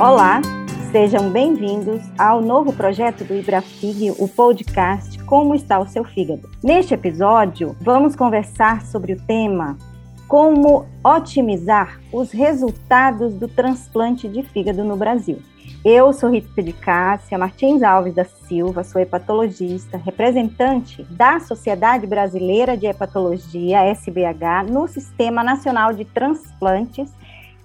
Olá, sejam bem-vindos ao novo projeto do Ibrafig, o podcast Como está o seu fígado. Neste episódio, vamos conversar sobre o tema Como otimizar os resultados do transplante de fígado no Brasil. Eu sou Rita de Cássia Martins Alves da Silva, sou hepatologista, representante da Sociedade Brasileira de Hepatologia, SBH, no Sistema Nacional de Transplantes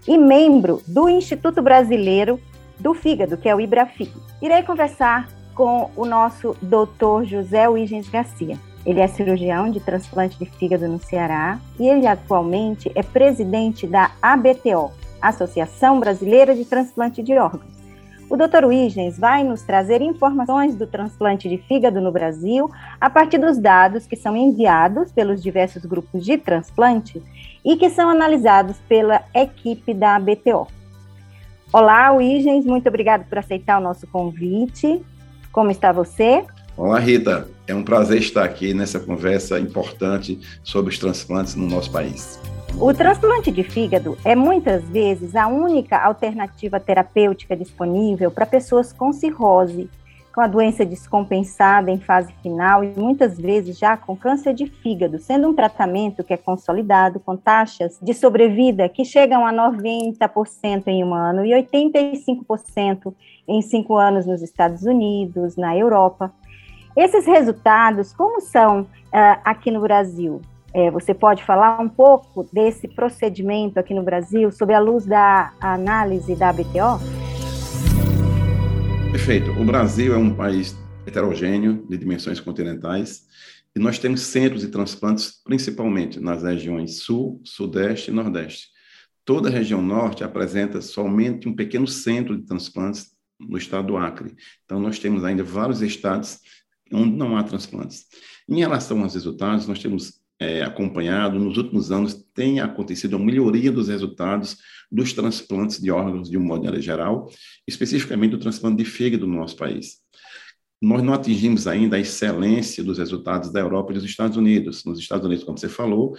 e membro do Instituto Brasileiro do Fígado, que é o IBRAFIG. Irei conversar com o nosso doutor José Wigens Garcia. Ele é cirurgião de transplante de fígado no Ceará e ele atualmente é presidente da ABTO, Associação Brasileira de Transplante de Órgãos. O Dr. Wigens vai nos trazer informações do transplante de fígado no Brasil a partir dos dados que são enviados pelos diversos grupos de transplante e que são analisados pela equipe da BTO. Olá, Wigens, muito obrigado por aceitar o nosso convite. Como está você? Olá, Rita. É um prazer estar aqui nessa conversa importante sobre os transplantes no nosso país. O transplante de fígado é muitas vezes a única alternativa terapêutica disponível para pessoas com cirrose, com a doença descompensada em fase final e muitas vezes já com câncer de fígado, sendo um tratamento que é consolidado com taxas de sobrevida que chegam a 90% em um ano e 85% em cinco anos nos Estados Unidos, na Europa. Esses resultados, como são uh, aqui no Brasil? É, você pode falar um pouco desse procedimento aqui no Brasil, sob a luz da análise da ABTO? Perfeito. O Brasil é um país heterogêneo, de dimensões continentais, e nós temos centros de transplantes, principalmente nas regiões Sul, Sudeste e Nordeste. Toda a região Norte apresenta somente um pequeno centro de transplantes no estado do Acre. Então, nós temos ainda vários estados onde não há transplantes. Em relação aos resultados, nós temos é, acompanhado, nos últimos anos tem acontecido uma melhoria dos resultados dos transplantes de órgãos de um modo geral, especificamente do transplante de fígado no nosso país. Nós não atingimos ainda a excelência dos resultados da Europa e dos Estados Unidos. Nos Estados Unidos, como você falou,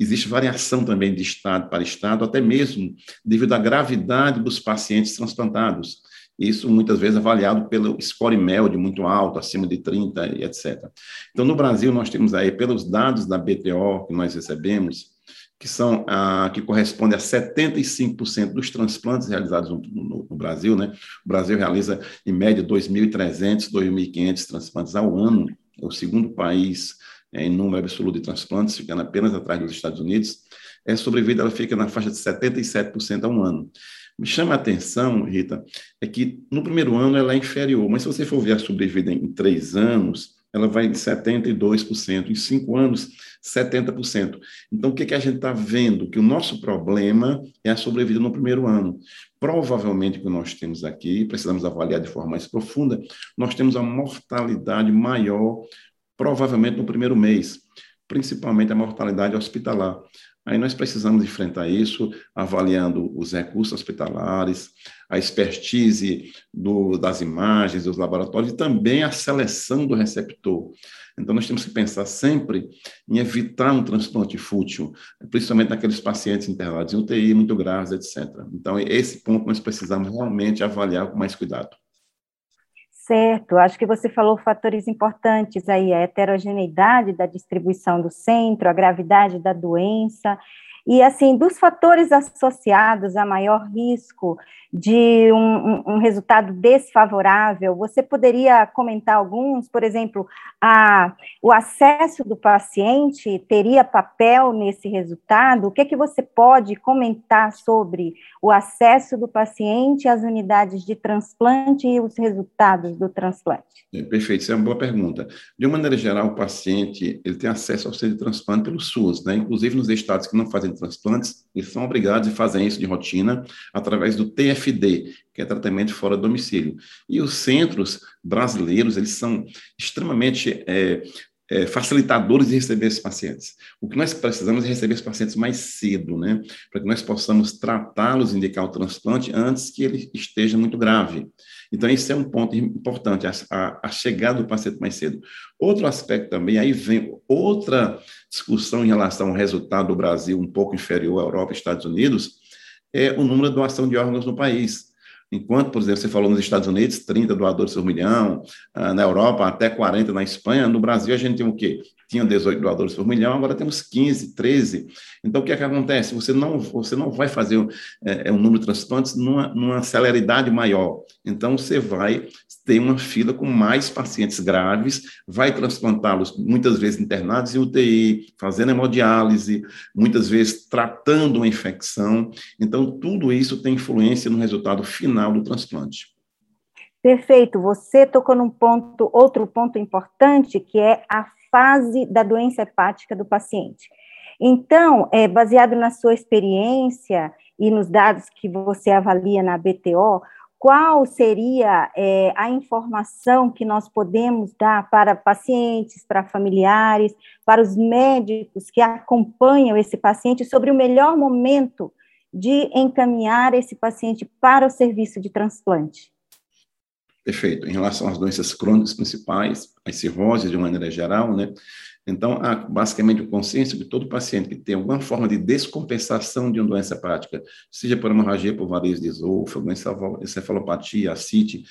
existe variação também de estado para estado, até mesmo devido à gravidade dos pacientes transplantados. Isso muitas vezes avaliado pelo score MELD muito alto, acima de 30 e etc. Então, no Brasil, nós temos aí, pelos dados da BTO que nós recebemos, que são ah, que corresponde a 75% dos transplantes realizados no, no, no, Brasil, né? O Brasil realiza em média 2.300, 2.500 transplantes ao ano. É o segundo país é, em número absoluto de transplantes, ficando apenas atrás dos Estados Unidos. É sobrevida ela fica na faixa de 77% ao ano. Me chama a atenção, Rita, é que no primeiro ano ela é inferior, mas se você for ver a sobrevida em três anos, ela vai de 72%, em cinco anos, 70%. Então, o que, que a gente está vendo? Que o nosso problema é a sobrevida no primeiro ano. Provavelmente, o que nós temos aqui, precisamos avaliar de forma mais profunda, nós temos a mortalidade maior, provavelmente no primeiro mês, principalmente a mortalidade hospitalar. Aí nós precisamos enfrentar isso avaliando os recursos hospitalares, a expertise do, das imagens, dos laboratórios e também a seleção do receptor. Então, nós temos que pensar sempre em evitar um transplante fútil, principalmente naqueles pacientes internados em UTI, muito graves, etc. Então, esse ponto nós precisamos realmente avaliar com mais cuidado. Certo, acho que você falou fatores importantes aí, a heterogeneidade da distribuição do centro, a gravidade da doença, e assim, dos fatores associados a maior risco de um, um, resultado desfavorável, você poderia comentar alguns? Por exemplo, a, o acesso do paciente teria papel nesse resultado? O que, é que você pode comentar sobre o acesso do paciente às unidades de transplante e os resultados do transplante? É, perfeito, isso é uma boa pergunta. De uma maneira geral, o paciente ele tem acesso ao centro de transplante pelo SUS, né? inclusive nos estados que não fazem transplantes, eles são obrigados a fazer isso de rotina através do TF TFD, que é tratamento fora do domicílio. E os centros brasileiros, eles são extremamente é, é, facilitadores de receber esses pacientes. O que nós precisamos é receber esses pacientes mais cedo, né? Para que nós possamos tratá-los, indicar o transplante antes que ele esteja muito grave. Então, esse é um ponto importante, a, a, chegada do paciente mais cedo. Outro aspecto também, aí vem outra discussão em relação ao resultado do Brasil um pouco inferior à Europa e Estados Unidos, é o número de doação de órgãos no país. Enquanto, por exemplo, você falou nos Estados Unidos, 30 doadores por milhão, ah, na Europa até 40 na Espanha, no Brasil a gente tem o quê? Tinha 18 doadores por milhão, agora temos 15, 13. Então, o que é que acontece? Você não, você não vai fazer é, um número de transplantes numa, numa celeridade maior. Então, você vai ter uma fila com mais pacientes graves, vai transplantá-los muitas vezes internados em UTI, fazendo hemodiálise, muitas vezes tratando uma infecção. Então, tudo isso tem influência no resultado final do transplante. Perfeito. Você tocou num ponto, outro ponto importante, que é a fase da doença hepática do paciente. Então, é, baseado na sua experiência e nos dados que você avalia na BTO, qual seria é, a informação que nós podemos dar para pacientes, para familiares, para os médicos que acompanham esse paciente sobre o melhor momento de encaminhar esse paciente para o serviço de transplante? Perfeito. Em relação às doenças crônicas principais, as cirroses de maneira geral, né? Então, há basicamente o consenso de todo paciente que tem alguma forma de descompensação de uma doença hepática, seja por hemorragia por varizes de esôfago, encefalopatia, ascite,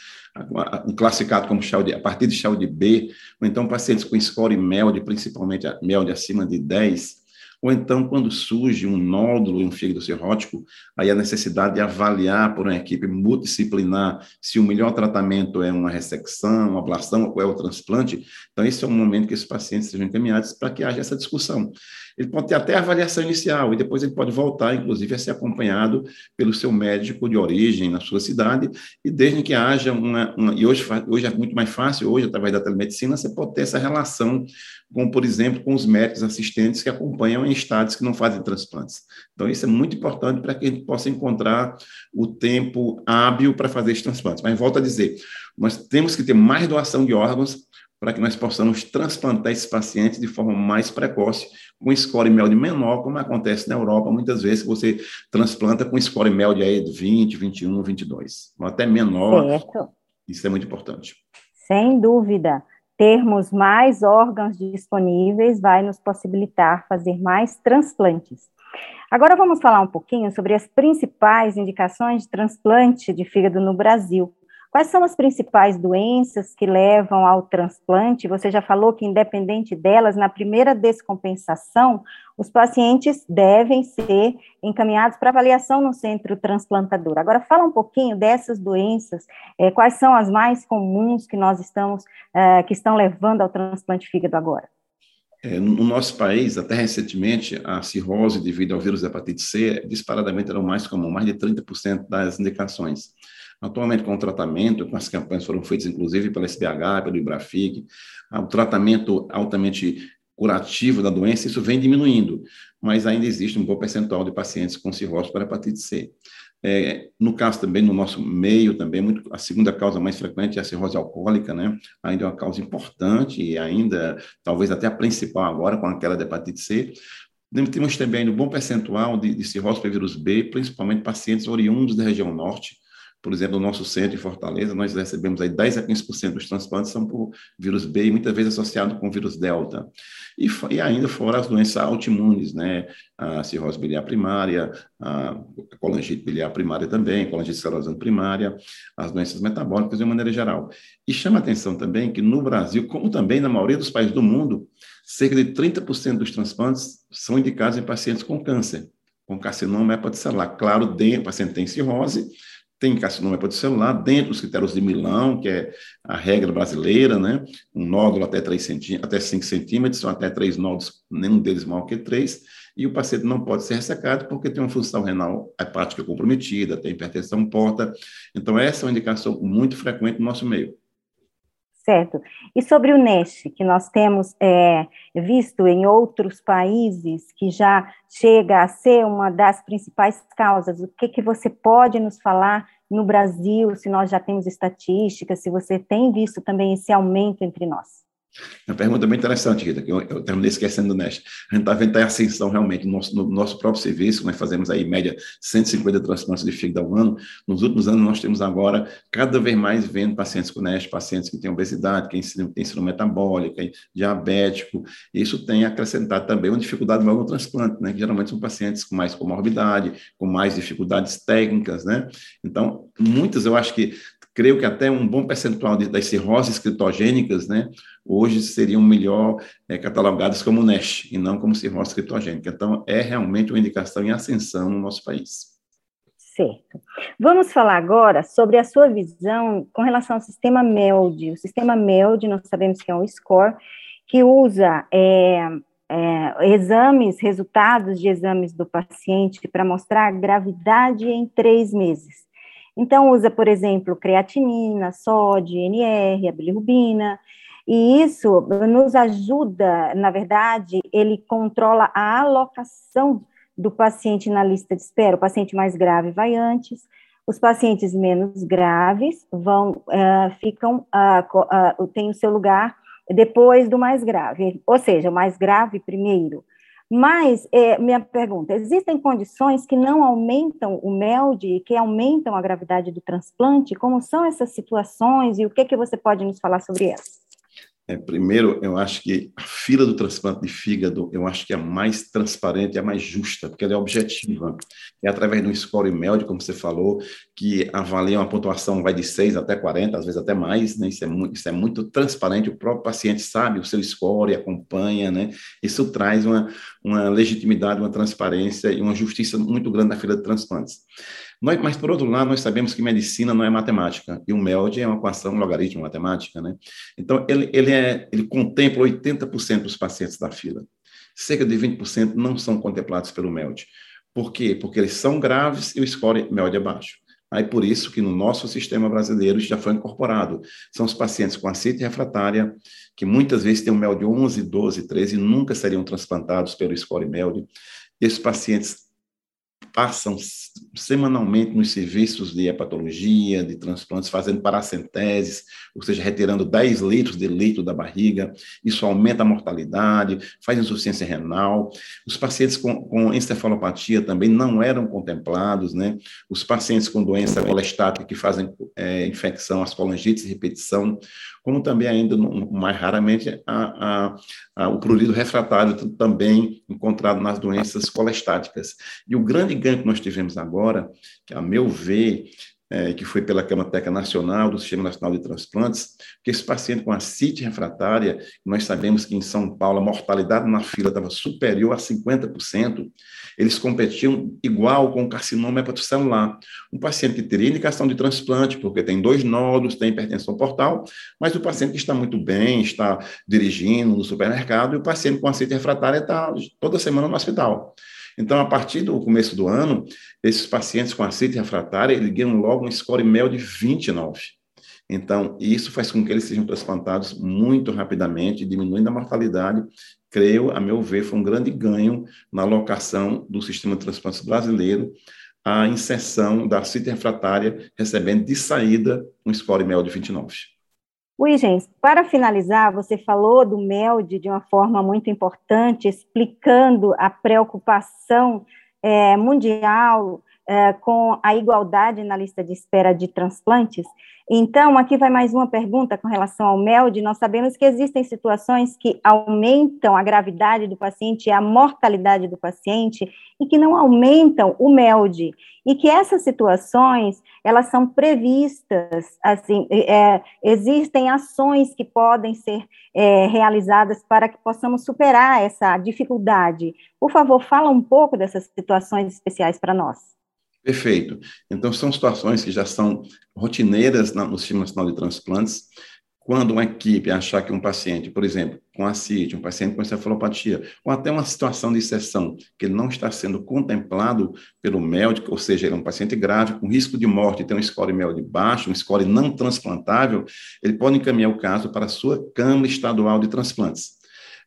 classificado como de, a partir de de B, ou então pacientes com score MELD, principalmente MELD acima de 10, ou então, quando surge um nódulo em um fígado cirrótico, aí a necessidade de avaliar por uma equipe multidisciplinar se o melhor tratamento é uma ressecção, uma ablação ou é o transplante. Então, esse é o momento que esses pacientes sejam encaminhados para que haja essa discussão. Ele pode ter até avaliação inicial e depois ele pode voltar, inclusive, a ser acompanhado pelo seu médico de origem na sua cidade e desde que haja uma... uma e hoje, hoje é muito mais fácil, hoje, através da telemedicina, você pode ter essa relação com, por exemplo, com os médicos assistentes que acompanham em estados que não fazem transplantes. Então, isso é muito importante para que a gente possa encontrar o tempo hábil para fazer esses transplantes. Mas, volto a dizer, nós temos que ter mais doação de órgãos para que nós possamos transplantar esses pacientes de forma mais precoce, com score MELD menor, como acontece na Europa, muitas vezes você transplanta com score MELD aí de 20, 21, 22, ou até menor. Certo. Isso é muito importante. Sem dúvida. Termos mais órgãos disponíveis vai nos possibilitar fazer mais transplantes. Agora vamos falar um pouquinho sobre as principais indicações de transplante de fígado no Brasil. Quais são as principais doenças que levam ao transplante? Você já falou que, independente delas, na primeira descompensação, os pacientes devem ser encaminhados para avaliação no centro transplantador. Agora, fala um pouquinho dessas doenças, é, quais são as mais comuns que nós estamos, é, que estão levando ao transplante fígado agora? É, no nosso país, até recentemente, a cirrose devido ao vírus da hepatite C disparadamente era o mais comum, mais de 30% das indicações. Atualmente, com o tratamento, com as campanhas foram feitas, inclusive, pela SBH, pelo Ibrafic, ah, o tratamento altamente curativo da doença, isso vem diminuindo, mas ainda existe um bom percentual de pacientes com cirrose para hepatite C. É, no caso também, no nosso meio também, muito, a segunda causa mais frequente é a cirrose alcoólica, né? Ainda é uma causa importante e ainda, talvez até a principal agora, com aquela da hepatite C. Temos também um bom percentual de, de cirrose para vírus B, principalmente pacientes oriundos da região norte, por exemplo, no nosso centro em Fortaleza, nós recebemos aí 10 a 15% dos transplantes são por vírus B e muitas vezes associado com vírus delta. E, e ainda fora as doenças autoimunes, né? A cirrose biliar primária, a colangite biliar primária também, colangite esclerosante primária, as doenças metabólicas de uma maneira geral. E chama atenção também que no Brasil, como também na maioria dos países do mundo, cerca de 30% dos transplantes são indicados em pacientes com câncer, com carcinoma hepatocelular. Claro, o paciente tem cirrose, tem carcinoma hepatocelular dentro dos critérios de Milão, que é a regra brasileira, né? Um nódulo até 3 centímetros, até 5 centímetros, são até três nódulos, nenhum deles maior que 3, e o paciente não pode ser ressecado porque tem uma função renal hepática comprometida, tem hipertensão porta. Então, essa é uma indicação muito frequente no nosso meio. Certo. E sobre o NESH, que nós temos é, visto em outros países, que já chega a ser uma das principais causas, o que, que você pode nos falar no Brasil, se nós já temos estatísticas, se você tem visto também esse aumento entre nós? Uma pergunta bem interessante, Rita, que eu, eu terminei esquecendo nesta. A gente está vendo a ascensão realmente no nosso, no nosso próprio serviço, nós fazemos aí, em média, 150 transplantes de fígado ao ano. Nos últimos anos, nós temos agora, cada vez mais, vendo pacientes com NEST, pacientes que têm obesidade, que têm síndrome metabólica, diabético. Isso tem acrescentado também uma dificuldade maior no transplante, né? Que geralmente são pacientes com mais comorbidade, com mais dificuldades técnicas, né? Então, muitos, eu acho que creio que até um bom percentual de, das cirroses criptogênicas, né, hoje seriam melhor é, catalogadas como NASH e não como cirrose criptogênica. Então, é realmente uma indicação em ascensão no nosso país. Certo. Vamos falar agora sobre a sua visão com relação ao sistema MELD. O sistema MELD, nós sabemos que é um score que usa é, é, exames, resultados de exames do paciente para mostrar a gravidade em três meses. Então, usa, por exemplo, creatinina, sódio, NR, a bilirrubina, e isso nos ajuda, na verdade, ele controla a alocação do paciente na lista de espera. O paciente mais grave vai antes, os pacientes menos graves vão, uh, ficam, uh, uh, tem o seu lugar depois do mais grave, ou seja, o mais grave primeiro. Mas, é, minha pergunta, existem condições que não aumentam o MELD, que aumentam a gravidade do transplante? Como são essas situações e o que, que você pode nos falar sobre elas? É, primeiro, eu acho que a fila do transplante de fígado, eu acho que é a mais transparente, é a mais justa, porque ela é objetiva. É através do score MELD, como você falou, que avalia uma pontuação, vai de 6 até 40, às vezes até mais, né? Isso é muito, isso é muito transparente, o próprio paciente sabe o seu score, acompanha, né? Isso traz uma, uma legitimidade, uma transparência e uma justiça muito grande na fila de transplantes. Nós, mas, por outro lado, nós sabemos que medicina não é matemática, e o MELD é uma equação logaritmo matemática, né? Então, ele, ele, é, ele contempla 80% dos pacientes da fila. Cerca de 20% não são contemplados pelo MELD. Por quê? Porque eles são graves e o score MELD é baixo. Aí, por isso que no nosso sistema brasileiro já foi incorporado. São os pacientes com acite refratária, que muitas vezes têm um MELD 11, 12, 13 e nunca seriam transplantados pelo score MELD. Esses pacientes passam semanalmente nos serviços de hepatologia, de transplantes, fazendo paracenteses, ou seja, retirando 10 litros de leito da barriga. Isso aumenta a mortalidade, faz insuficiência renal. Os pacientes com, com encefalopatia também não eram contemplados, né? Os pacientes com doença colestática que fazem é, infecção, as colangites, repetição, como também ainda, mais raramente, a, a, a, o prurido refratário também encontrado nas doenças colestáticas. E o grande ganho que nós tivemos agora, que a meu ver, é, que foi pela Camateca Nacional, do Sistema Nacional de Transplantes, que esse paciente com acite refratária, nós sabemos que em São Paulo a mortalidade na fila estava superior a 50%, eles competiam igual com o carcinoma hepatocelular. Um paciente que teria indicação de transplante, porque tem dois nódulos, tem hipertensão portal, mas o paciente que está muito bem, está dirigindo no supermercado, e o paciente com acite refratária está toda semana no hospital. Então, a partir do começo do ano, esses pacientes com acite refratária, eles ganham logo um score MEL de 29. Então, isso faz com que eles sejam transplantados muito rapidamente, diminuindo a mortalidade. Creio, a meu ver, foi um grande ganho na alocação do sistema de transplantes brasileiro, a inserção da acite refratária recebendo de saída um score MEL de 29. Wigens, para finalizar, você falou do MELD de uma forma muito importante, explicando a preocupação é, mundial é, com a igualdade na lista de espera de transplantes. Então, aqui vai mais uma pergunta com relação ao MELD. Nós sabemos que existem situações que aumentam a gravidade do paciente e a mortalidade do paciente e que não aumentam o MELD. E que essas situações, elas são previstas, assim, é, existem ações que podem ser é, realizadas para que possamos superar essa dificuldade. Por favor, fala um pouco dessas situações especiais para nós. Perfeito. Então, são situações que já são rotineiras no Sistema Nacional de Transplantes. Quando uma equipe achar que um paciente, por exemplo, com acite, um paciente com encefalopatia, ou até uma situação de exceção, que não está sendo contemplado pelo médico, ou seja, ele é um paciente grave, com risco de morte, tem um score MELD baixo, um score não transplantável, ele pode encaminhar o caso para a sua Câmara Estadual de Transplantes.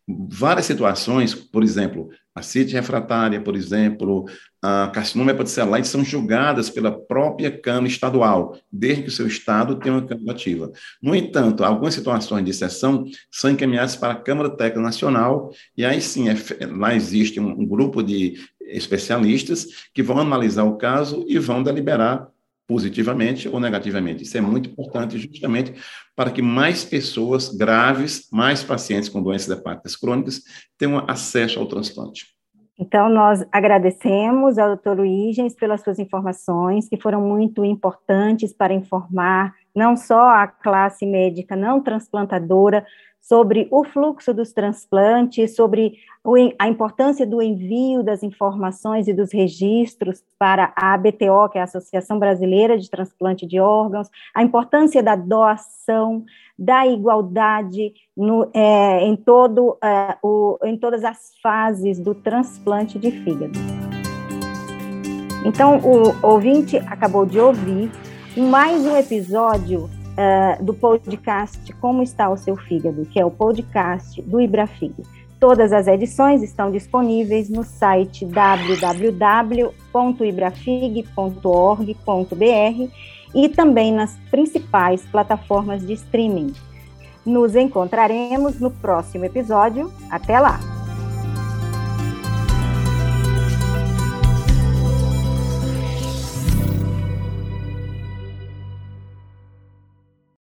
Várias situações, por exemplo, Acite refratária, por exemplo, a carcinoma hepatocelular, são julgadas pela própria Câmara Estadual, desde que o seu Estado tenha uma Câmara ativa. No entanto, algumas situações de exceção são encaminhadas para a Câmara Técnica Nacional, e aí sim, é, lá existe um, um grupo de especialistas que vão analisar o caso e vão deliberar positivamente ou negativamente. Isso é muito importante justamente para que mais pessoas graves, mais pacientes com doenças hepáticas crônicas tenham acesso ao transplante. Então, nós agradecemos ao Dr. Luigens pelas suas informações, que foram muito importantes para informar não só a classe médica não transplantadora, sobre o fluxo dos transplantes, sobre a importância do envio das informações e dos registros para a ABTO, que é a Associação Brasileira de Transplante de Órgãos, a importância da doação, da igualdade no, é, em, todo, é, o, em todas as fases do transplante de fígado. Então, o ouvinte acabou de ouvir mais um episódio uh, do podcast Como Está o Seu Fígado, que é o podcast do Ibrafig. Todas as edições estão disponíveis no site www.ibrafig.org.br e também nas principais plataformas de streaming. Nos encontraremos no próximo episódio. Até lá!